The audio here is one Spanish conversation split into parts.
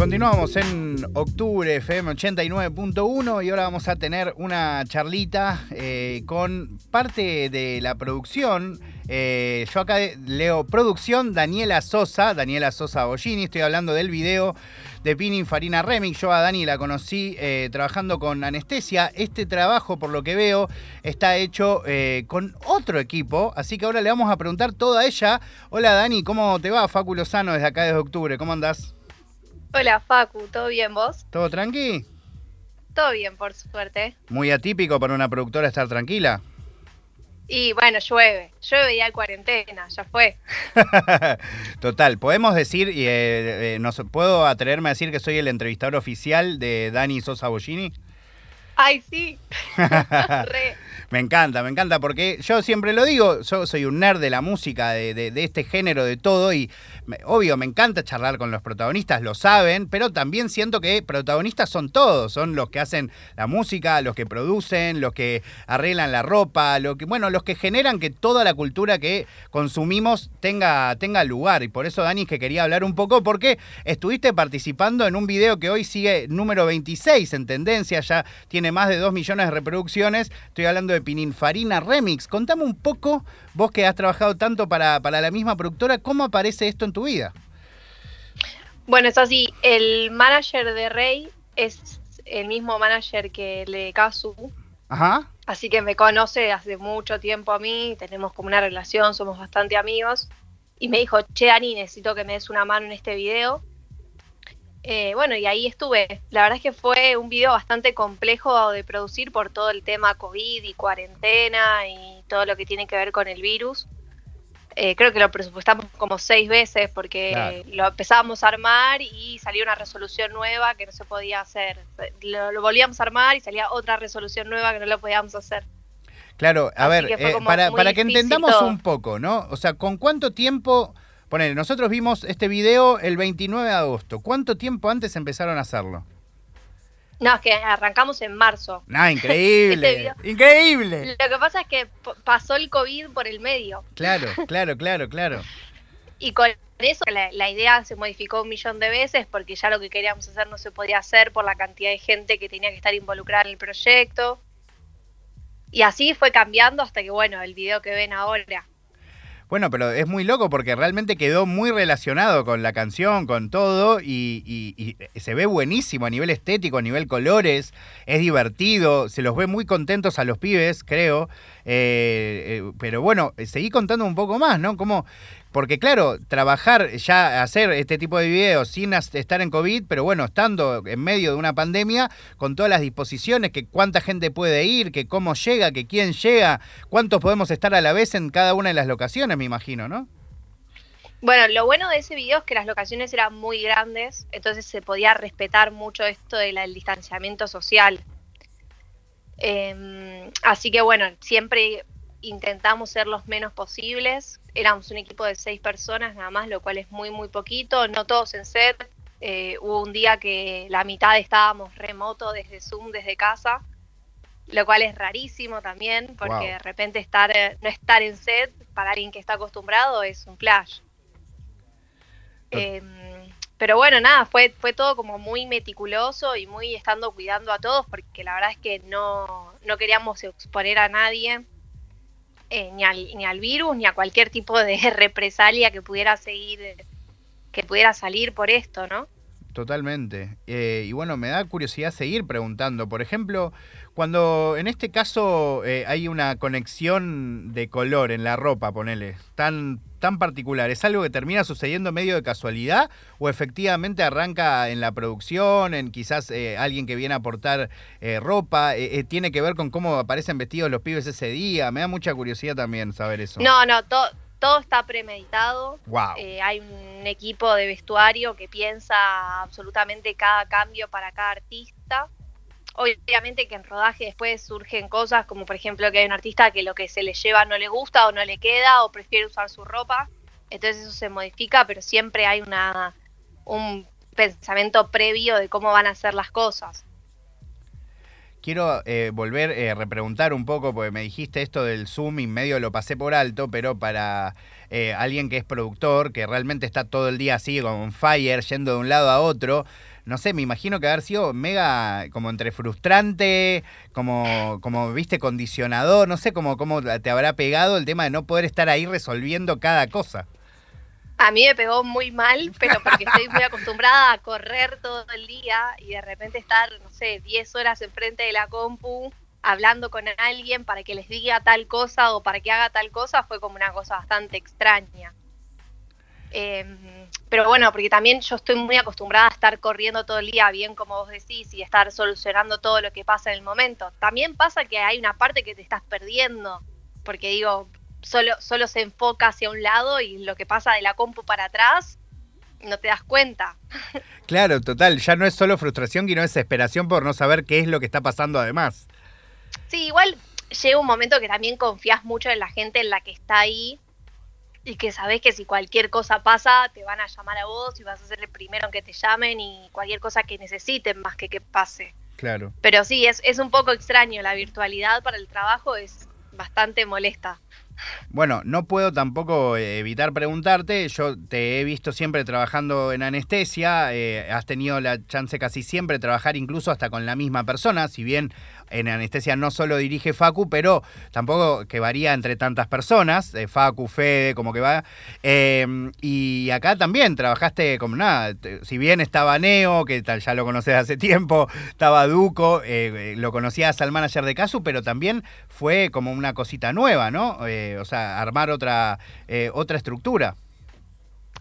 Continuamos en octubre FM 89.1 y ahora vamos a tener una charlita eh, con parte de la producción. Eh, yo acá leo producción Daniela Sosa, Daniela Sosa Bollini, estoy hablando del video de Pinin Farina Remix. Yo a Dani la conocí eh, trabajando con anestesia. Este trabajo, por lo que veo, está hecho con otro equipo, así que ahora le vamos a preguntar todo a ella. Hola Dani, ¿cómo te va? Facu Lozano desde acá desde octubre, ¿cómo andás? Hola Facu, ¿todo bien vos? ¿Todo tranqui? Todo bien, por suerte. Muy atípico para una productora estar tranquila. Y bueno, llueve. Llueve ya hay cuarentena, ya fue. Total, podemos decir, y eh, eh ¿puedo atreverme a decir que soy el entrevistador oficial de Dani Sosa Bollini? Ay, sí. Me encanta, me encanta, porque yo siempre lo digo, yo soy un nerd de la música, de, este género, de todo, y obvio, me encanta charlar con los protagonistas, lo saben, pero también siento que protagonistas son todos, son los que hacen la música, los que producen, los que arreglan la ropa, lo que, bueno, los que generan que toda la cultura que consumimos tenga, tenga lugar. Y por eso, Dani, que quería hablar un poco, porque estuviste participando en un video que hoy sigue número 26 en tendencia, ya tiene más de 2 millones de reproducciones. Estoy hablando de Pininfarina Remix. Contame un poco, vos que has trabajado tanto para, la misma productora, ¿cómo aparece esto en tu vida? Bueno, es así. El manager de Rey es el mismo manager que el de Kazu. Ajá. Así que me conoce hace mucho tiempo a mí, tenemos como una relación, somos bastante amigos. Y me dijo, che, Dani, necesito que me des una mano en este video. Eh, bueno, y ahí estuve. La verdad es que fue un video bastante complejo de producir por todo el tema COVID y cuarentena y todo lo que tiene que ver con el virus. Eh, creo que lo presupuestamos como seis veces porque lo empezábamos a armar y salía una resolución nueva que no se podía hacer. Lo, volvíamos a armar y salía otra resolución nueva que no lo podíamos hacer. Claro, a ver, eh, para, para que entendamos un poco, ¿no? O sea, ¿con cuánto tiempo Ponele, nosotros vimos este video el 29 de agosto. ¿Cuánto tiempo antes empezaron a hacerlo? No, es que arrancamos en marzo. Ah, increíble. Este increíble. Lo que pasa es que pasó el COVID por el medio. Claro, claro, claro, claro. y con eso la, la, idea se modificó un millón de veces porque ya lo que queríamos hacer no se podía hacer por la cantidad de gente que tenía que estar involucrada en el proyecto. Y así fue cambiando hasta que, bueno, el video que ven ahora bueno, pero es muy loco porque realmente quedó muy relacionado con la canción, con todo, y, se ve buenísimo a nivel estético, a nivel colores, es divertido, se los ve muy contentos a los pibes, creo. Eh, eh, pero bueno, seguí contando un poco más, ¿no? Como porque claro, trabajar ya, hacer este tipo de videos sin estar en COVID, pero bueno, estando en medio de una pandemia, con todas las disposiciones, que cuánta gente puede ir, que cómo llega, que quién llega, cuántos podemos estar a la vez en cada una de las locaciones, me imagino, ¿no? Bueno, lo bueno de ese video es que las locaciones eran muy grandes, entonces se podía respetar mucho esto del distanciamiento social. Em, así que bueno, siempre intentamos ser los menos posibles. Éramos un equipo de seis personas nada más, lo cual es muy, muy poquito. No todos en set. Eh, hubo un día que la mitad estábamos remoto desde Zoom, desde casa, lo cual es rarísimo también, porque de repente estar no estar en set para alguien que está acostumbrado es un flash. Em, pero bueno, nada, fue, fue todo como muy meticuloso y muy estando cuidando a todos, porque la verdad es que no, no queríamos exponer a nadie eh, ni, al, ni al virus ni a cualquier tipo de represalia que pudiera seguir, que pudiera salir por esto, ¿no? Totalmente. Eh, y bueno, me da curiosidad seguir preguntando. Por ejemplo, cuando en este caso eh, hay una conexión de color en la ropa, ponele, tan, tan particular, ¿es algo que termina sucediendo medio de casualidad o efectivamente arranca en la producción, en quizás eh, alguien que viene a aportar ropa? ¿Tiene que ver con cómo aparecen vestidos los pibes ese día? Me da mucha curiosidad también saber eso. No, no, todo todo está premeditado. Eh, hay un equipo de vestuario que piensa absolutamente cada cambio para cada artista. Obviamente que en rodaje después surgen cosas como por ejemplo que hay un artista que lo que se le lleva no le gusta o no le queda o prefiere usar su ropa. Entonces eso se modifica, pero siempre hay una un pensamiento previo de cómo van a ser las cosas. Quiero eh, volver a eh, repreguntar un poco, porque me dijiste esto del Zoom y medio lo pasé por alto, pero para eh, alguien que es productor, que realmente está todo el día así, con fire, yendo de un lado a otro, no sé, me imagino que haber sido mega como entre frustrante, como, como viste, condicionador, no sé cómo, cómo te habrá pegado el tema de no poder estar ahí resolviendo cada cosa. A mí me pegó muy mal, pero porque estoy muy acostumbrada a correr todo el día y de repente estar, no sé, 10 horas enfrente de la compu hablando con alguien para que les diga tal cosa o para que haga tal cosa fue como una cosa bastante extraña. Em, pero bueno, porque también yo estoy muy acostumbrada a estar corriendo todo el día, bien como vos decís, y estar solucionando todo lo que pasa en el momento. También pasa que hay una parte que te estás perdiendo, porque digo, solo, solo se enfoca hacia un lado y lo que pasa de la compu para atrás no te das cuenta. Claro, total, ya no es solo frustración, sino desesperación por no saber qué es lo que está pasando además. Sí, igual llega un momento que también confías mucho en la gente en la que está ahí y que sabes que si cualquier cosa pasa te van a llamar a vos y vas a ser el primero en que te llamen y cualquier cosa que necesiten más que que pase. Claro. Pero sí, es, es un poco extraño, la virtualidad para el trabajo es bastante molesta. Bueno, no puedo tampoco eh, evitar preguntarte, yo te he visto siempre trabajando en anestesia, eh, has tenido la chance casi siempre de trabajar incluso hasta con la misma persona, si bien en anestesia no solo dirige Facu, pero tampoco que varía entre tantas personas, eh, Facu, Fede, como que va. Em, y acá también trabajaste como nada, si bien estaba Neo, que tal, ya lo conoces hace tiempo, estaba Duco, lo conocías al manager de Casu, pero también fue como una cosita nueva, ¿no? O sea, armar otra, otra estructura.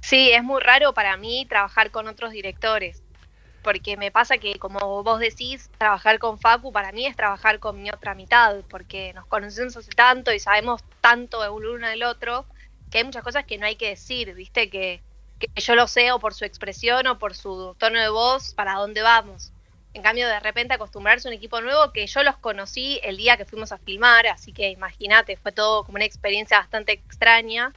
Sí, es muy raro para mí trabajar con otros directores porque me pasa que, como vos decís, trabajar con Facu para mí es trabajar con mi otra mitad, porque nos conocemos hace tanto y sabemos tanto el uno del otro, que hay muchas cosas que no hay que decir, ¿viste? Que, que yo lo sé o por su expresión o por su tono de voz para dónde vamos. En cambio, de repente acostumbrarse a un equipo nuevo que yo los conocí el día que fuimos a filmar, así que imagínate, fue todo como una experiencia bastante extraña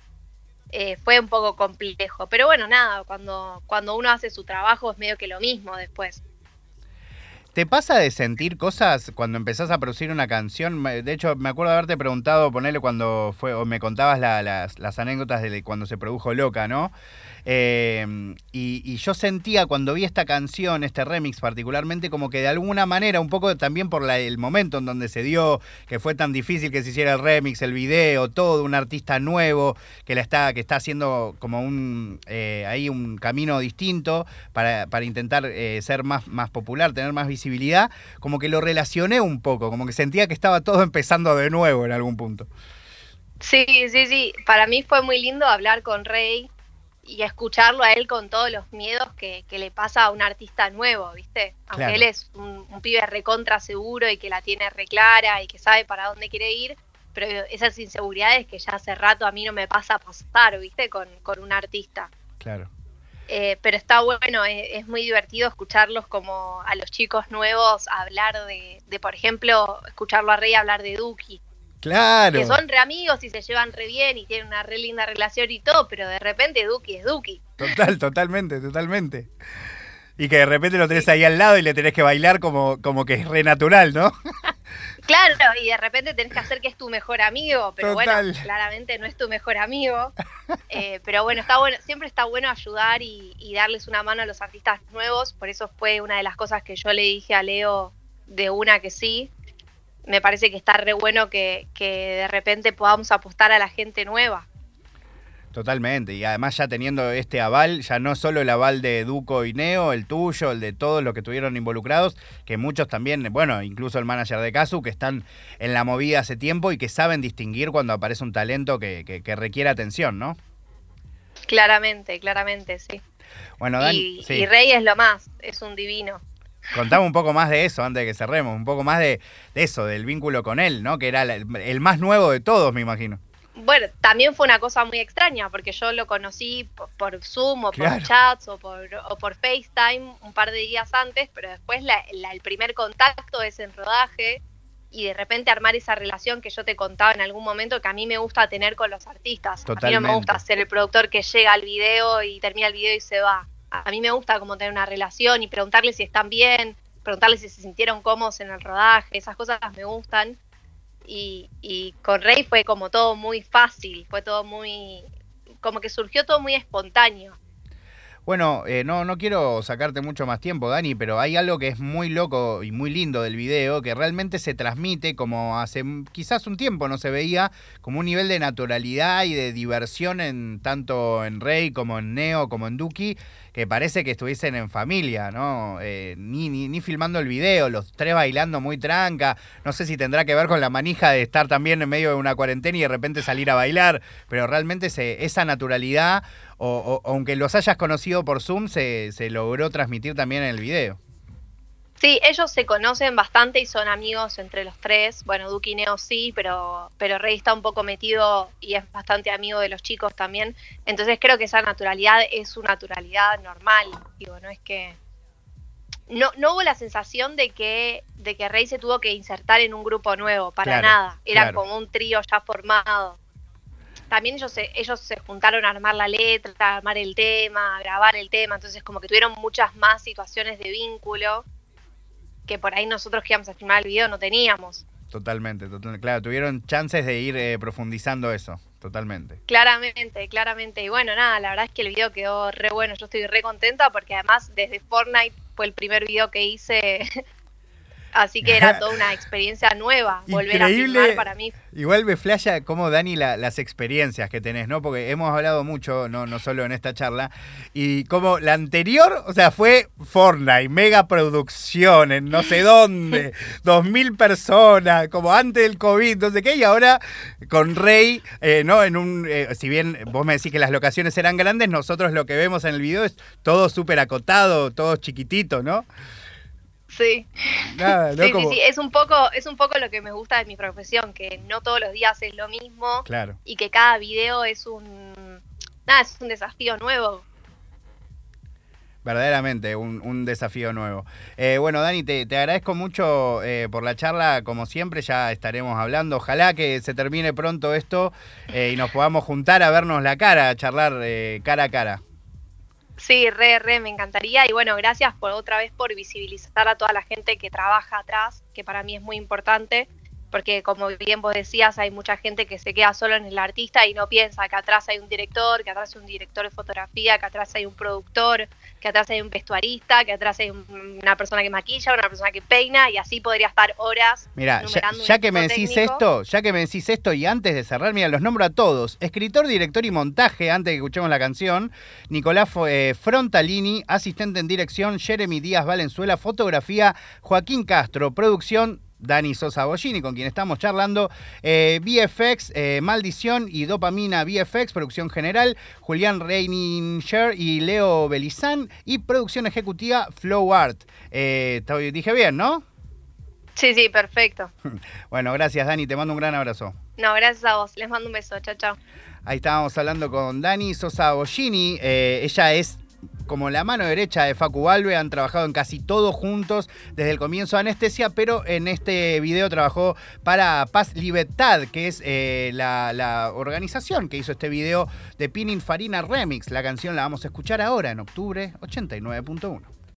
eh, fue un poco complejo. Pero bueno, nada, cuando, cuando uno hace su trabajo es medio que lo mismo después. ¿Te pasa de sentir cosas cuando empezás a producir una canción? De hecho, me acuerdo de haberte preguntado, ponerle cuando fue, o me contabas las, las, anécdotas de cuando se produjo Loca, ¿no? Em, y, yo sentía cuando vi esta canción, este remix particularmente, como que de alguna manera, un poco también por el momento en donde se dio, que fue tan difícil que se hiciera el remix, el video, todo, un artista nuevo que la está, que está haciendo como un eh, ahí un camino distinto para, intentar eh, ser más, más popular, tener más visibilidad, como que lo relacioné un poco, como que sentía que estaba todo empezando de nuevo en algún punto. Sí, sí, sí. Para mí fue muy lindo hablar con Rey y escucharlo a él con todos los miedos que, le pasa a un artista nuevo, ¿viste? Aunque él es un, pibe recontra seguro y que la tiene reclara y que sabe para dónde quiere ir, pero esas inseguridades que ya hace rato a mí no me pasa a pasar, ¿viste? Con, un artista. Claro. Eh, pero está bueno, es, muy divertido escucharlos como a los chicos nuevos hablar de, de, por ejemplo, escucharlo a Rey hablar de Duki Claro. Que son re amigos y se llevan re bien y tienen una re linda relación y todo, pero de repente Duki es Duki. Total, totalmente, totalmente. Y que de repente lo tenés ahí al lado y le tenés que bailar como, como que es re natural, ¿no? Claro, y de repente tenés que hacer que es tu mejor amigo, pero bueno, claramente no es tu mejor amigo. Eh, pero bueno, está bueno, siempre está bueno ayudar y, y darles una mano a los artistas nuevos. Por eso fue una de las cosas que yo le dije a Leo de una que sí, me parece que está re bueno que, de repente podamos apostar a la gente nueva. Totalmente, y además ya teniendo este aval, ya no solo el aval de Duco y Neo, el tuyo, el de todos los que estuvieron involucrados, que muchos también, bueno, incluso el manager de Casu, que están en la movida hace tiempo y que saben distinguir cuando aparece un talento que, que, requiere atención, ¿no? Claramente, claramente, sí. Bueno, y Rey es lo más, es un divino. Contame un poco más de eso antes de que cerremos, un poco más de, eso, del vínculo con él, ¿no? Que era el, más nuevo de todos, me imagino. Bueno, también fue una cosa muy extraña, porque yo lo conocí por, Zoom o por chats o por, o por FaceTime un par de días antes, pero después el primer contacto es en rodaje y de repente armar esa relación que yo te contaba en algún momento que a mí me gusta tener con los artistas. A mí no me gusta ser el productor que llega al video y termina el video y se va a mí me gusta como tener una relación y preguntarle si están bien, preguntarles si se sintieron cómodos en el rodaje, esas cosas me gustan. Y, y con Rey fue como todo muy fácil, fue todo muy, como que surgió todo muy espontáneo. Bueno, eh, no, no quiero sacarte mucho más tiempo, Dani, pero hay algo que es muy loco y muy lindo del video, que realmente se transmite como hace quizás un tiempo no se veía, como un nivel de naturalidad y de diversión en tanto en Rey como en Neo como en Duki, que parece que estuviesen en familia, ¿no? Eh, ni, ni, ni, filmando el video, los tres bailando muy tranca. No sé si tendrá que ver con la manija de estar también en medio de una cuarentena y de repente salir a bailar, pero realmente se, esa naturalidad, o, o, aunque los hayas conocido por Zoom, se, se logró transmitir también en el video. Sí, ellos se conocen bastante y son amigos entre los tres. Bueno, Duki y Neo sí, pero, pero Rey está un poco metido y es bastante amigo de los chicos también. Entonces creo que esa naturalidad es su naturalidad normal. Digo, no es que. No, no hubo la sensación de que, de que Rey se tuvo que insertar en un grupo nuevo, para Claro, nada. Era claro. como un trío ya formado. También ellos se, ellos se juntaron a armar la letra, a armar el tema, a grabar el tema, entonces como que tuvieron muchas más situaciones de vínculo que por ahí nosotros que íbamos a filmar el video no teníamos. Totalmente, totalmente. Claro, tuvieron chances de ir eh, profundizando eso, totalmente. Claramente, claramente. Y bueno, nada, la verdad es que el video quedó re bueno. Yo estoy re contenta porque además desde Fortnite fue el primer video que hice. Así que era toda una experiencia nueva. Volver a Increíble. filmar para mí. Igual me flasha como Dani la- las experiencias que tenés, ¿no? Porque hemos hablado mucho, no, no solo en esta charla, y como la anterior, o sea, fue Fortnite, mega producción en no sé dónde, dos mil personas, como antes del COVID, no sé qué, y ahora con Rey, eh, ¿no? En un, eh, si bien vos me decís que las locaciones eran grandes, nosotros lo que vemos en el video es todo súper acotado, todo chiquitito, ¿no? Sí. Nada, ¿no? Sí, sí, sí. Es un poco, es un poco lo que me gusta de mi profesión, que no todos los días es lo mismo Claro. y que cada video es un nada, es un desafío nuevo. Verdaderamente, un, un desafío nuevo. Eh, bueno, Dani, te, te agradezco mucho eh, por la charla, como siempre, ya estaremos hablando. Ojalá que se termine pronto esto eh, y nos podamos juntar a vernos la cara, a charlar eh, cara a cara. Sí, re, re, me encantaría. Y bueno, gracias por otra vez por visibilizar a toda la gente que trabaja atrás, que para mí es muy importante, porque como bien vos decías, hay mucha gente que se queda solo en el artista y no piensa que atrás hay un director, que atrás hay un director de fotografía, que atrás hay un productor, que atrás hay un vestuarista, que atrás hay un- una persona que maquilla, una persona que peina, y así podría estar horas. Mira, ya, que me decís técnico. esto, ya que me decís esto y antes de cerrar, mira, los nombro a todos. Escritor, director y montaje, antes de que escuchemos la canción, Nicolás eh, Frontalini, asistente en dirección, Jeremy Díaz Valenzuela, fotografía, Joaquín Castro, producción, Dani Sosa Bollini, con quien estamos charlando, eh, VFX, eh, Maldición y Dopamina VFX, producción general, Julián Reininger y Leo Belizán, y producción ejecutiva Flow Art. Eh, te- dije bien, ¿no? Sí, sí, perfecto. Bueno, gracias Dani, te mando un gran abrazo. No, gracias a vos. Les mando un beso. Chao, chao. Ahí estábamos hablando con Dani Sosa Bollini. eh, ella es como la mano derecha de Facu Balbe, han trabajado en casi todo juntos desde el comienzo de Anestesia, pero en este video trabajó para Paz Libertad, que es eh, la, la organización que hizo este video de Pininfarina Remix. La canción la vamos a escuchar ahora en octubre 89.1.